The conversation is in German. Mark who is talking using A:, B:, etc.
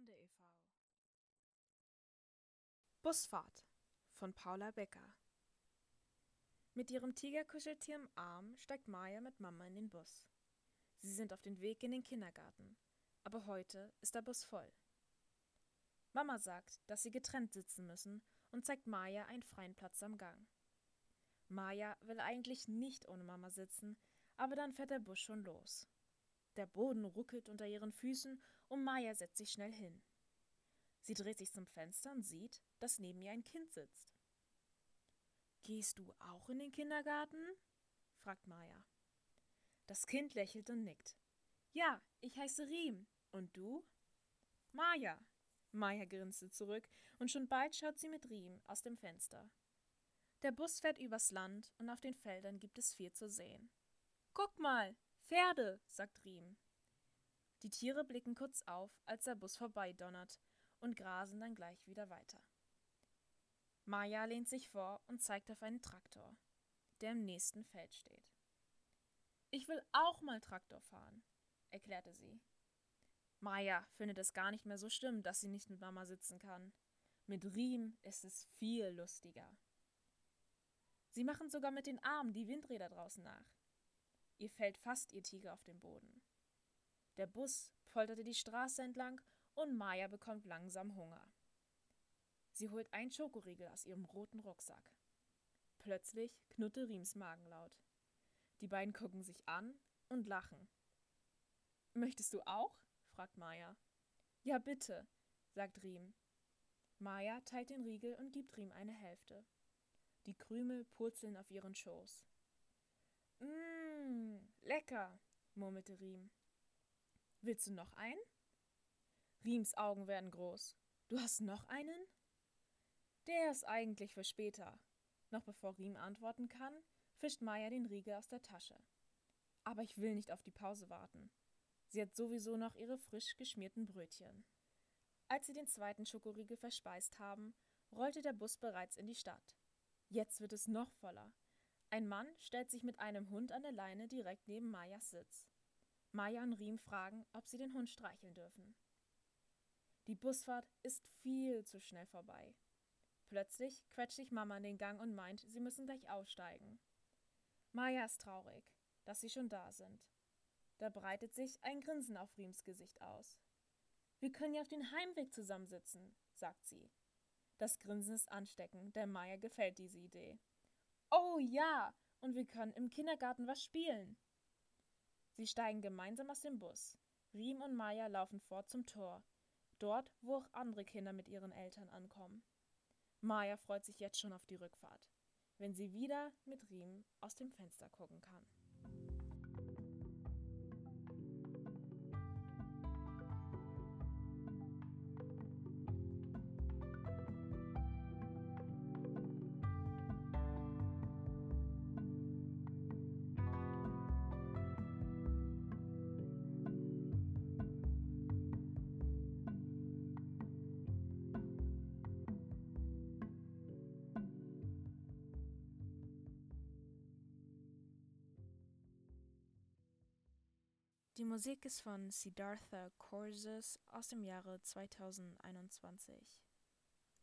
A: Stunde e.V. Busfahrt von Paula Becker. Mit ihrem Tigerkuscheltier im Arm steigt Maya mit Mama in den Bus. Sie sind auf dem Weg in den Kindergarten, aber heute ist der Bus voll. Mama sagt, dass sie getrennt sitzen müssen und zeigt Maya einen freien Platz am Gang. Maya will eigentlich nicht ohne Mama sitzen, aber dann fährt der Bus schon los. Der Boden ruckelt unter ihren Füßen und Maya setzt sich schnell hin. Sie dreht sich zum Fenster und sieht, dass neben ihr ein Kind sitzt. Gehst du auch in den Kindergarten? fragt Maya. Das Kind lächelt und nickt. Ja, ich heiße Riem. Und du? Maja. Maya grinste zurück und schon bald schaut sie mit Riem aus dem Fenster. Der Bus fährt übers Land und auf den Feldern gibt es viel zu sehen. Guck mal, Pferde, sagt Riem. Die Tiere blicken kurz auf, als der Bus vorbeidonnert und grasen dann gleich wieder weiter. Maja lehnt sich vor und zeigt auf einen Traktor, der im nächsten Feld steht. Ich will auch mal Traktor fahren, erklärte sie. Maja findet es gar nicht mehr so schlimm, dass sie nicht mit Mama sitzen kann. Mit Riem ist es viel lustiger. Sie machen sogar mit den Armen die Windräder draußen nach. Ihr fällt fast ihr Tiger auf den Boden. Der Bus polterte die Straße entlang und Maja bekommt langsam Hunger. Sie holt einen Schokoriegel aus ihrem roten Rucksack. Plötzlich knurrte Riems Magen laut. Die beiden gucken sich an und lachen. Möchtest du auch? fragt Maja. Ja, bitte, sagt Riem. Maja teilt den Riegel und gibt Riem eine Hälfte. Die Krümel purzeln auf ihren Schoß. Mmm, lecker, murmelte Riem. Willst du noch einen? Riems Augen werden groß. Du hast noch einen? Der ist eigentlich für später. Noch bevor Riem antworten kann, fischt Maya den Riegel aus der Tasche. Aber ich will nicht auf die Pause warten. Sie hat sowieso noch ihre frisch geschmierten Brötchen. Als sie den zweiten Schokoriegel verspeist haben, rollte der Bus bereits in die Stadt. Jetzt wird es noch voller. Ein Mann stellt sich mit einem Hund an der Leine direkt neben Mayas Sitz. Maya und Riem fragen, ob sie den Hund streicheln dürfen. Die Busfahrt ist viel zu schnell vorbei. Plötzlich quetscht sich Mama in den Gang und meint, sie müssen gleich aussteigen. Maya ist traurig, dass sie schon da sind. Da breitet sich ein Grinsen auf Riems Gesicht aus. Wir können ja auf den Heimweg zusammensitzen, sagt sie. Das Grinsen ist ansteckend, der Maya gefällt diese Idee. Oh ja, und wir können im Kindergarten was spielen. Sie steigen gemeinsam aus dem Bus. Riem und Maya laufen fort zum Tor, dort, wo auch andere Kinder mit ihren Eltern ankommen. Maya freut sich jetzt schon auf die Rückfahrt, wenn sie wieder mit Riem aus dem Fenster gucken kann. Die Musik ist von Siddhartha Courses aus dem Jahre 2021.